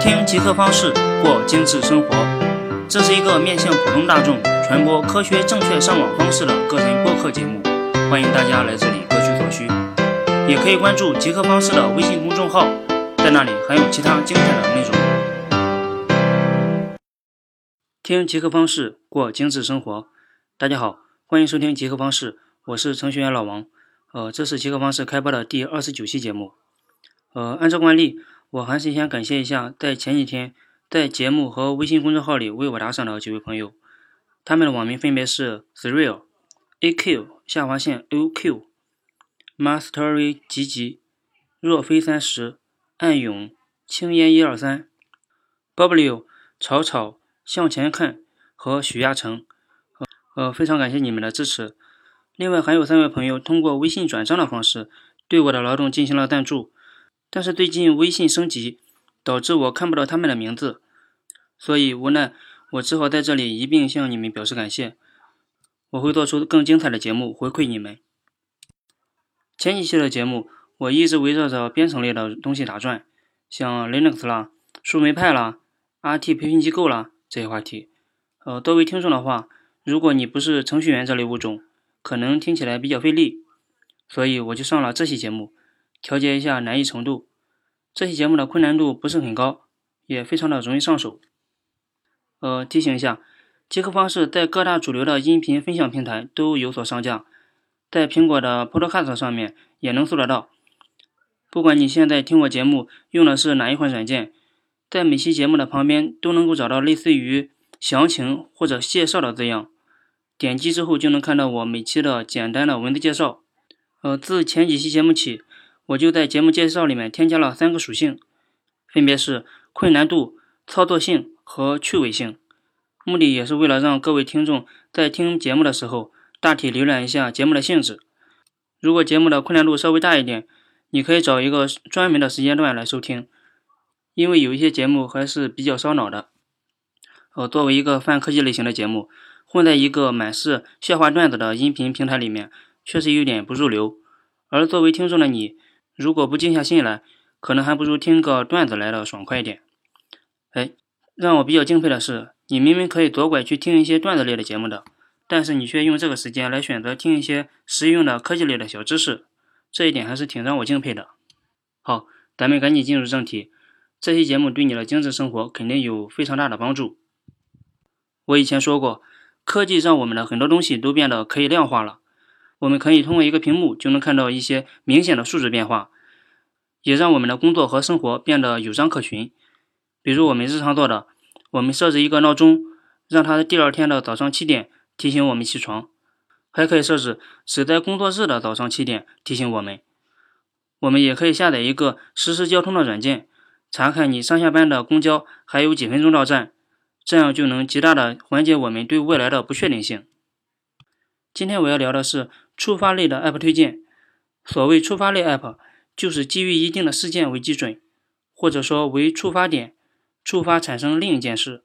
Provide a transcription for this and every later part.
听极客方式过精致生活，这是一个面向普通大众传播科学正确上网方式的个人播客节目，欢迎大家来这里各取所需。也可以关注极客方式的微信公众号，在那里还有其他精彩的内容。听极客方式过精致生活，大家好，欢迎收听极客方式，我是程序员老王。呃，这是极客方式开播的第二十九期节目。呃，按照惯例，我还是先感谢一下在前几天在节目和微信公众号里为我打赏的几位朋友，他们的网名分别是 Threal、AQ 下划线 OQ、Mastery 吉吉、若非三十、暗涌、青烟一二三、W、草草、向前看和许亚成。呃，非常感谢你们的支持。另外还有三位朋友通过微信转账的方式对我的劳动进行了赞助。但是最近微信升级，导致我看不到他们的名字，所以无奈我只好在这里一并向你们表示感谢。我会做出更精彩的节目回馈你们。前几期的节目我一直围绕着编程类的东西打转，像 Linux 啦、树莓派啦、RT 培训机构啦这些话题。呃，多位听众的话，如果你不是程序员这类物种，可能听起来比较费力，所以我就上了这期节目。调节一下难易程度，这期节目的困难度不是很高，也非常的容易上手。呃，提醒一下，极客方式在各大主流的音频分享平台都有所上架，在苹果的 Podcast 上面也能搜得到。不管你现在听我节目用的是哪一款软件，在每期节目的旁边都能够找到类似于详情或者介绍的字样，点击之后就能看到我每期的简单的文字介绍。呃，自前几期节目起。我就在节目介绍里面添加了三个属性，分别是困难度、操作性和趣味性。目的也是为了让各位听众在听节目的时候大体浏览一下节目的性质。如果节目的困难度稍微大一点，你可以找一个专门的时间段来收听，因为有一些节目还是比较烧脑的。呃，作为一个泛科技类型的节目，混在一个满是笑话段子的音频平台里面，确实有点不入流。而作为听众的你，如果不静下心来，可能还不如听个段子来的爽快一点。哎，让我比较敬佩的是，你明明可以左拐去听一些段子类的节目的，但是你却用这个时间来选择听一些实用的科技类的小知识，这一点还是挺让我敬佩的。好，咱们赶紧进入正题，这期节目对你的精致生活肯定有非常大的帮助。我以前说过，科技让我们的很多东西都变得可以量化了。我们可以通过一个屏幕就能看到一些明显的数值变化，也让我们的工作和生活变得有章可循。比如我们日常做的，我们设置一个闹钟，让它第二天的早上七点提醒我们起床；还可以设置只在工作日的早上七点提醒我们。我们也可以下载一个实时交通的软件，查看你上下班的公交还有几分钟到站，这样就能极大的缓解我们对未来的不确定性。今天我要聊的是。触发类的 App 推荐，所谓触发类 App，就是基于一定的事件为基准，或者说为触发点，触发产生另一件事。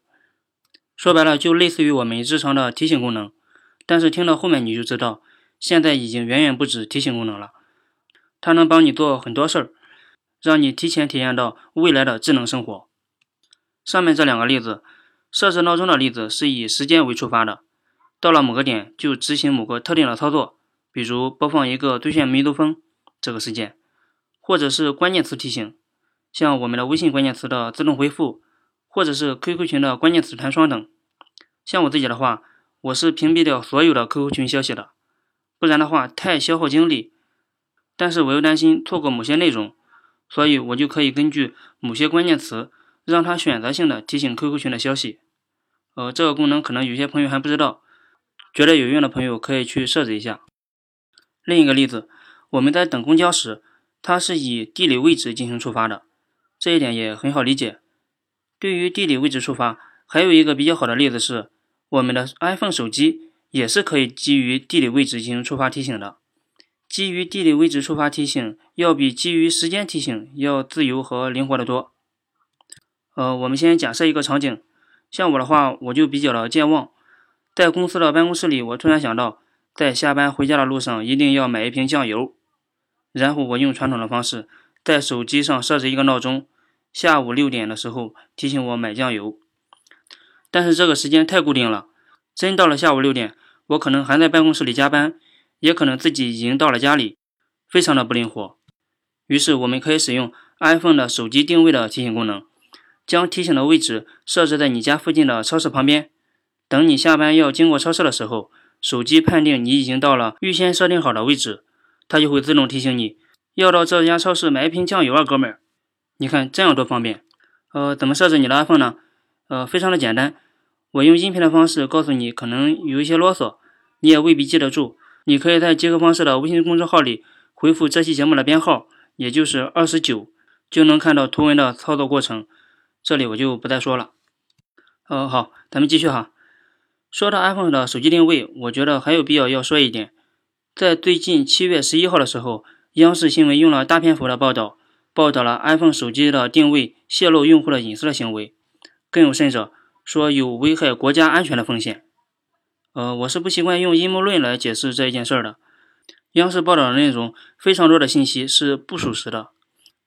说白了，就类似于我们日常的提醒功能。但是听到后面你就知道，现在已经远远不止提醒功能了，它能帮你做很多事儿，让你提前体验到未来的智能生活。上面这两个例子，设置闹钟的例子是以时间为触发的，到了某个点就执行某个特定的操作。比如播放一个兑现梅毒风这个事件，或者是关键词提醒，像我们的微信关键词的自动回复，或者是 QQ 群的关键词弹窗等。像我自己的话，我是屏蔽掉所有的 QQ 群消息的，不然的话太消耗精力。但是我又担心错过某些内容，所以我就可以根据某些关键词，让它选择性的提醒 QQ 群的消息。呃，这个功能可能有些朋友还不知道，觉得有用的朋友可以去设置一下。另一个例子，我们在等公交时，它是以地理位置进行触发的，这一点也很好理解。对于地理位置触发，还有一个比较好的例子是，我们的 iPhone 手机也是可以基于地理位置进行触发提醒的。基于地理位置触发提醒，要比基于时间提醒要自由和灵活得多。呃，我们先假设一个场景，像我的话，我就比较的健忘，在公司的办公室里，我突然想到。在下班回家的路上，一定要买一瓶酱油。然后我用传统的方式，在手机上设置一个闹钟，下午六点的时候提醒我买酱油。但是这个时间太固定了，真到了下午六点，我可能还在办公室里加班，也可能自己已经到了家里，非常的不灵活。于是我们可以使用 iPhone 的手机定位的提醒功能，将提醒的位置设置在你家附近的超市旁边。等你下班要经过超市的时候，手机判定你已经到了预先设定好的位置，它就会自动提醒你要到这家超市买一瓶酱油啊，哥们儿。你看这样多方便。呃，怎么设置你的 iPhone 呢？呃，非常的简单。我用音频的方式告诉你，可能有一些啰嗦，你也未必记得住。你可以在杰克方式的微信公众号里回复这期节目的编号，也就是二十九，就能看到图文的操作过程。这里我就不再说了。呃，好，咱们继续哈。说到 iPhone 的手机定位，我觉得还有必要要说一点，在最近七月十一号的时候，央视新闻用了大篇幅的报道，报道了 iPhone 手机的定位泄露用户的隐私的行为，更有甚者，说有危害国家安全的风险。呃，我是不习惯用阴谋论来解释这一件事儿的。央视报道的内容非常多的信息是不属实的，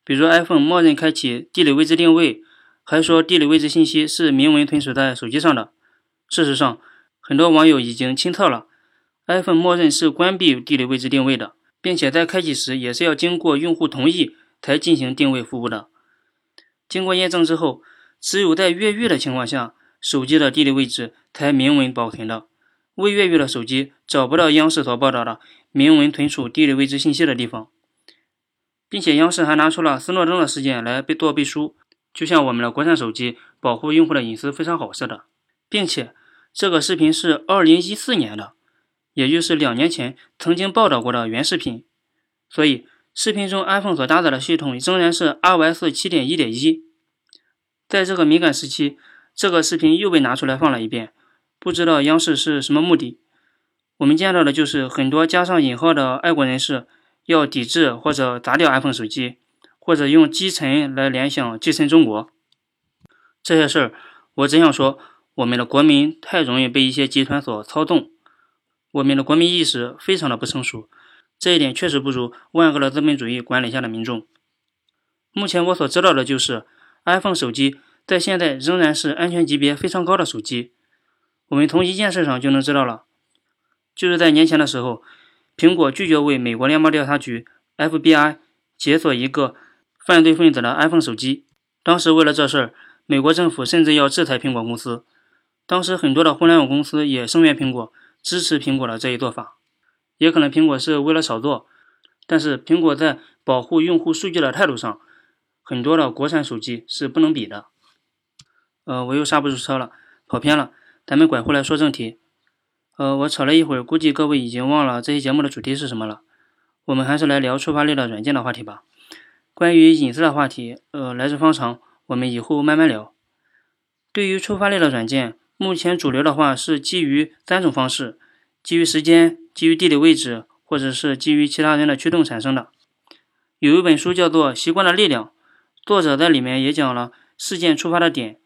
比如 iPhone 默认开启地理位置定位，还说地理位置信息是明文存储在手机上的。事实上，很多网友已经亲测了，iPhone 默认是关闭地理位置定位的，并且在开启时也是要经过用户同意才进行定位服务的。经过验证之后，只有在越狱的情况下，手机的地理位置才明文保存的。未越狱的手机找不到央视所报道的明文存储地理位置信息的地方，并且央视还拿出了斯诺登的事件来做背书，就像我们的国产手机保护用户的隐私非常好似的，并且。这个视频是二零一四年的，也就是两年前曾经报道过的原视频，所以视频中 iPhone 所搭载的系统仍然是 iOS 七点一点一。在这个敏感时期，这个视频又被拿出来放了一遍，不知道央视是什么目的。我们见到的就是很多加上引号的爱国人士要抵制或者砸掉 iPhone 手机，或者用击沉来联想击沉中国。这些事儿，我只想说。我们的国民太容易被一些集团所操纵，我们的国民意识非常的不成熟，这一点确实不如万恶的资本主义管理下的民众。目前我所知道的就是，iPhone 手机在现在仍然是安全级别非常高的手机。我们从一件事上就能知道了，就是在年前的时候，苹果拒绝为美国联邦调查局 FBI 解锁一个犯罪分子的 iPhone 手机。当时为了这事儿，美国政府甚至要制裁苹果公司。当时很多的互联网公司也声援苹果，支持苹果的这一做法，也可能苹果是为了炒作，但是苹果在保护用户数据的态度上，很多的国产手机是不能比的。呃，我又刹不住车了，跑偏了，咱们拐回来说正题。呃，我扯了一会儿，估计各位已经忘了这期节目的主题是什么了。我们还是来聊触发类的软件的话题吧。关于隐私的话题，呃，来日方长，我们以后慢慢聊。对于触发类的软件。目前主流的话是基于三种方式：基于时间、基于地理位置，或者是基于其他人的驱动产生的。有一本书叫做《习惯的力量》，作者在里面也讲了事件触发的点。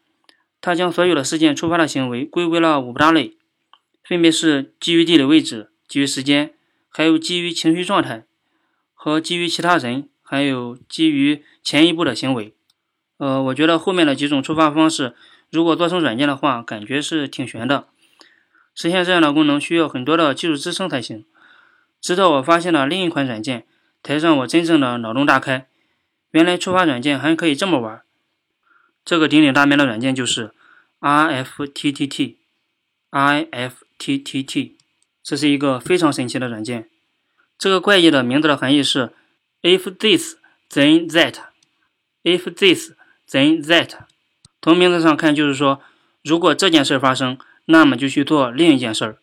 他将所有的事件触发的行为归为了五大类，分别是基于地理位置、基于时间，还有基于情绪状态，和基于其他人，还有基于前一步的行为。呃，我觉得后面的几种触发方式。如果做成软件的话，感觉是挺悬的。实现这样的功能需要很多的技术支撑才行。直到我发现了另一款软件，才让我真正的脑洞大开。原来触发软件还可以这么玩。这个鼎鼎大名的软件就是 RFTTT。RFTTT，这是一个非常神奇的软件。这个怪异的名字的含义是 If this then that。If this then that。从名字上看，就是说，如果这件事发生，那么就去做另一件事儿。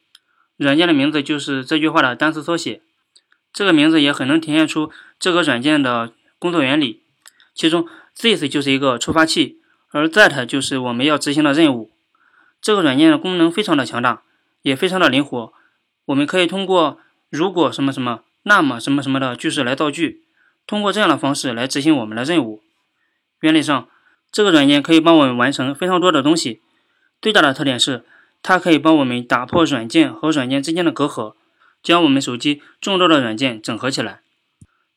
软件的名字就是这句话的单词缩写。这个名字也很能体现出这个软件的工作原理。其中，this 就是一个触发器，而 that 就是我们要执行的任务。这个软件的功能非常的强大，也非常的灵活。我们可以通过如果什么什么，那么什么什么的句式来造句，通过这样的方式来执行我们的任务。原理上。这个软件可以帮我们完成非常多的东西，最大的特点是它可以帮我们打破软件和软件之间的隔阂，将我们手机众多的软件整合起来。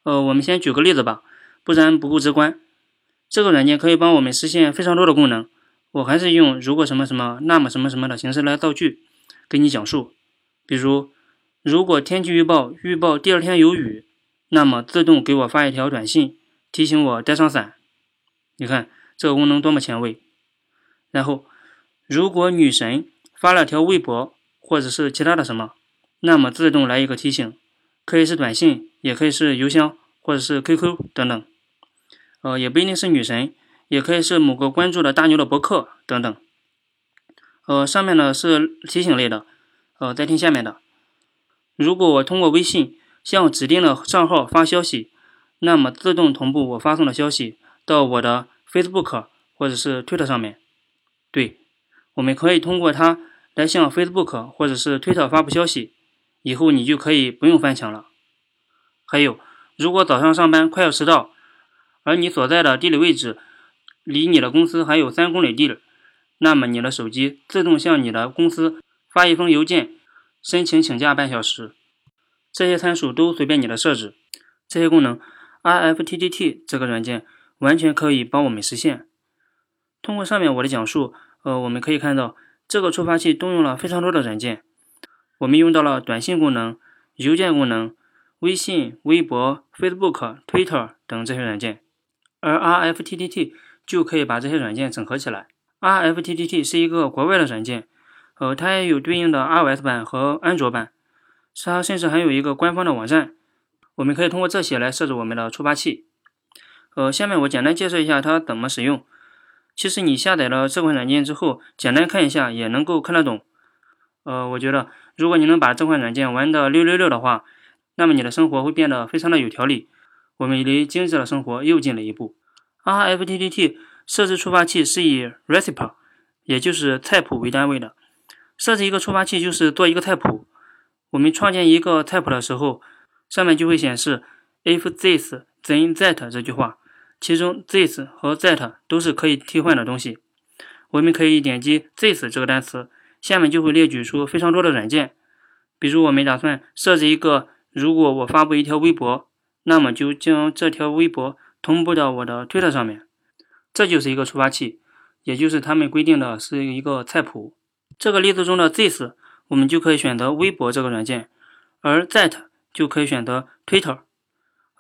呃，我们先举个例子吧，不然不够直观。这个软件可以帮我们实现非常多的功能。我还是用如果什么什么，那么什么什么的形式来造句，给你讲述。比如，如果天气预报预报第二天有雨，那么自动给我发一条短信，提醒我带上伞。你看这个功能多么前卫。然后，如果女神发了条微博或者是其他的什么，那么自动来一个提醒，可以是短信，也可以是邮箱或者是 QQ 等等。呃，也不一定是女神，也可以是某个关注的大牛的博客等等。呃，上面呢是提醒类的，呃，再听下面的。如果我通过微信向指定的账号发消息，那么自动同步我发送的消息到我的 Facebook 或者是 Twitter 上面。对，我们可以通过它来向 Facebook 或者是 Twitter 发布消息，以后你就可以不用翻墙了。还有，如果早上上班快要迟到，而你所在的地理位置离你的公司还有三公里地，那么你的手机自动向你的公司发一封邮件，申请请假半小时。这些参数都随便你的设置，这些功能，IFTTT 这个软件完全可以帮我们实现。通过上面我的讲述，呃，我们可以看到这个触发器动用了非常多的软件。我们用到了短信功能、邮件功能、微信、微博、Facebook、Twitter 等这些软件，而 RFTTT 就可以把这些软件整合起来。RFTTT 是一个国外的软件，呃，它也有对应的 iOS 版和安卓版，它甚至还有一个官方的网站。我们可以通过这些来设置我们的触发器。呃，下面我简单介绍一下它怎么使用。其实你下载了这款软件之后，简单看一下也能够看得懂。呃，我觉得如果你能把这款软件玩的六六六的话，那么你的生活会变得非常的有条理。我们离精致的生活又近了一步。RFTTT 设置触发器是以 recipe，也就是菜谱为单位的。设置一个触发器就是做一个菜谱。我们创建一个菜谱的时候，上面就会显示 if this then that 这句话。其中 this 和 that 都是可以替换的东西。我们可以点击 this 这个单词，下面就会列举出非常多的软件。比如我们打算设置一个，如果我发布一条微博，那么就将这条微博同步到我的推特上面。这就是一个触发器，也就是他们规定的是一个菜谱。这个例子中的 this，我们就可以选择微博这个软件，而 that 就可以选择 Twitter。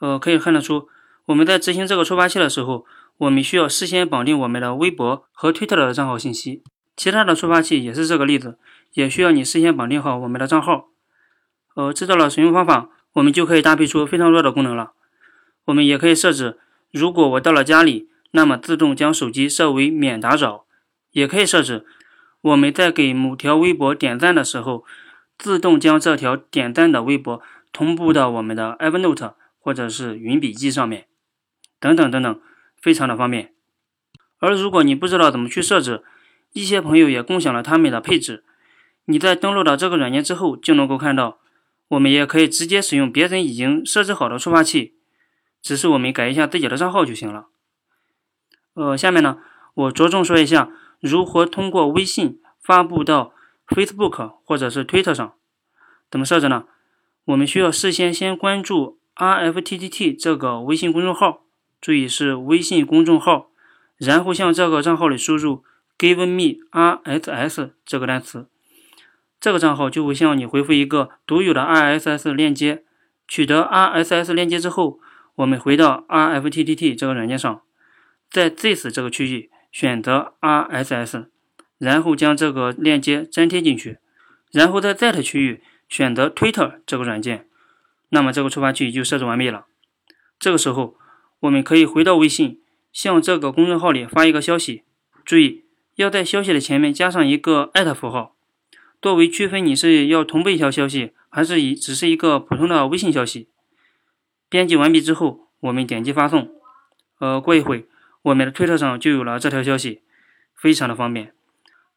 呃，可以看得出。我们在执行这个触发器的时候，我们需要事先绑定我们的微博和推特的账号信息。其他的触发器也是这个例子，也需要你事先绑定好我们的账号。呃，知道了使用方法，我们就可以搭配出非常多的功能了。我们也可以设置，如果我到了家里，那么自动将手机设为免打扰；也可以设置，我们在给某条微博点赞的时候，自动将这条点赞的微博同步到我们的 Evernote 或者是云笔记上面。等等等等，非常的方便。而如果你不知道怎么去设置，一些朋友也共享了他们的配置。你在登录到这个软件之后，就能够看到，我们也可以直接使用别人已经设置好的触发器，只是我们改一下自己的账号就行了。呃，下面呢，我着重说一下如何通过微信发布到 Facebook 或者是 Twitter 上。怎么设置呢？我们需要事先先关注 RFTTT 这个微信公众号。注意是微信公众号，然后向这个账号里输入 “give me RSS” 这个单词，这个账号就会向你回复一个独有的 RSS 链接。取得 RSS 链接之后，我们回到 RFTTT 这个软件上，在 This 这个区域选择 RSS，然后将这个链接粘贴进去，然后在 That 区域选择 Twitter 这个软件，那么这个触发器就设置完毕了。这个时候。我们可以回到微信，向这个公众号里发一个消息。注意，要在消息的前面加上一个艾特符号，作为区分你是要同步一条消息，还是以只是一个普通的微信消息。编辑完毕之后，我们点击发送。呃，过一会，我们的推特上就有了这条消息，非常的方便。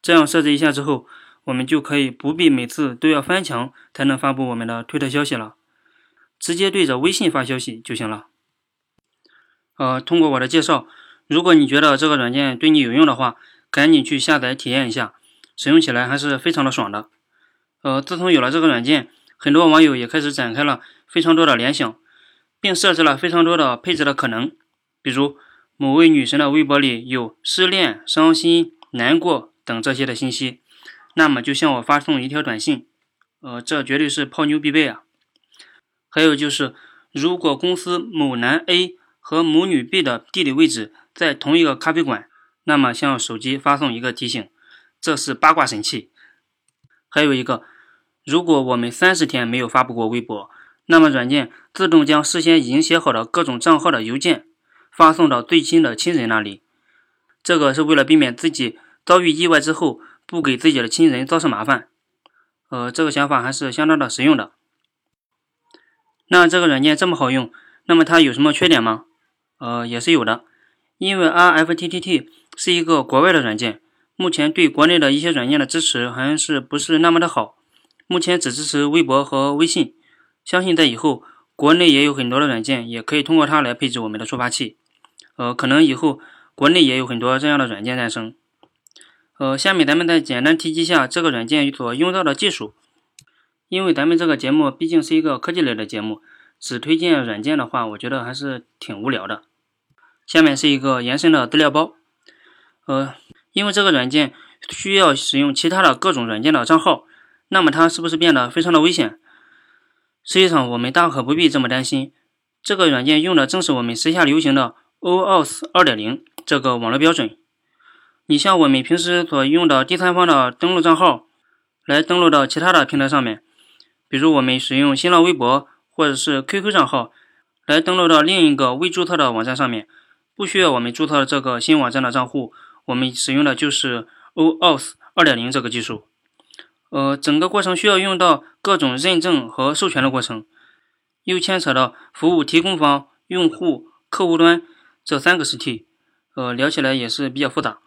这样设置一下之后，我们就可以不必每次都要翻墙才能发布我们的推特消息了，直接对着微信发消息就行了。呃，通过我的介绍，如果你觉得这个软件对你有用的话，赶紧去下载体验一下，使用起来还是非常的爽的。呃，自从有了这个软件，很多网友也开始展开了非常多的联想，并设置了非常多的配置的可能。比如，某位女神的微博里有失恋、伤心、难过等这些的信息，那么就向我发送一条短信，呃，这绝对是泡妞必备啊。还有就是，如果公司某男 A 和母女 B 的地理位置在同一个咖啡馆，那么向手机发送一个提醒，这是八卦神器。还有一个，如果我们三十天没有发布过微博，那么软件自动将事先已经写好的各种账号的邮件发送到最亲的亲人那里。这个是为了避免自己遭遇意外之后不给自己的亲人造成麻烦。呃，这个想法还是相当的实用的。那这个软件这么好用，那么它有什么缺点吗？呃，也是有的，因为 RFTTT 是一个国外的软件，目前对国内的一些软件的支持好像是不是那么的好，目前只支持微博和微信。相信在以后，国内也有很多的软件，也可以通过它来配置我们的触发器。呃，可能以后国内也有很多这样的软件诞生。呃，下面咱们再简单提及一下这个软件所用到的技术。因为咱们这个节目毕竟是一个科技类的节目，只推荐软件的话，我觉得还是挺无聊的。下面是一个延伸的资料包。呃，因为这个软件需要使用其他的各种软件的账号，那么它是不是变得非常的危险？实际上，我们大可不必这么担心。这个软件用的正是我们时下流行的 OAuth 2.0这个网络标准。你像我们平时所用的第三方的登录账号，来登录到其他的平台上面。比如我们使用新浪微博或者是 QQ 账号来登录到另一个未注册的网站上面，不需要我们注册这个新网站的账户，我们使用的就是 OAuth 2.0这个技术。呃，整个过程需要用到各种认证和授权的过程，又牵扯到服务提供方、用户、客户端这三个实体，呃，聊起来也是比较复杂。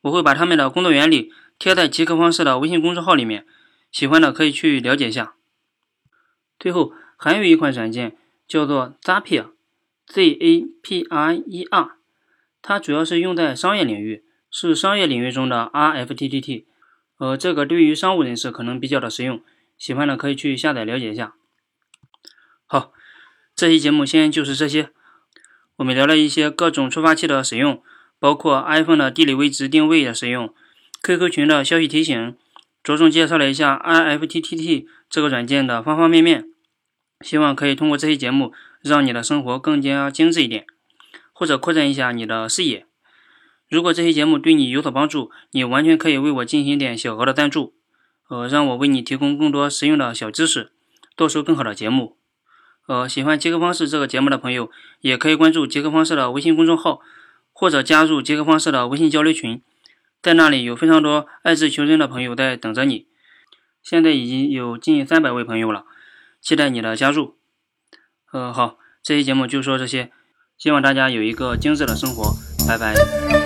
我会把他们的工作原理贴在极客方式的微信公众号里面，喜欢的可以去了解一下。最后还有一款软件叫做 Zapier，Z A P I E R，它主要是用在商业领域，是商业领域中的 R F T T T，呃，这个对于商务人士可能比较的实用，喜欢的可以去下载了解一下。好，这期节目先就是这些，我们聊了一些各种触发器的使用，包括 iPhone 的地理位置定位的使用，QQ 群的消息提醒，着重介绍了一下 I F T T T 这个软件的方方面面。希望可以通过这期节目，让你的生活更加精致一点，或者扩展一下你的视野。如果这期节目对你有所帮助，你完全可以为我进行点小额的赞助，呃，让我为你提供更多实用的小知识，做出更好的节目。呃，喜欢杰克方式这个节目的朋友，也可以关注杰克方式的微信公众号，或者加入杰克方式的微信交流群，在那里有非常多爱智求真的朋友在等着你。现在已经有近三百位朋友了。期待你的加入。嗯，好，这期节目就说这些，希望大家有一个精致的生活，拜拜。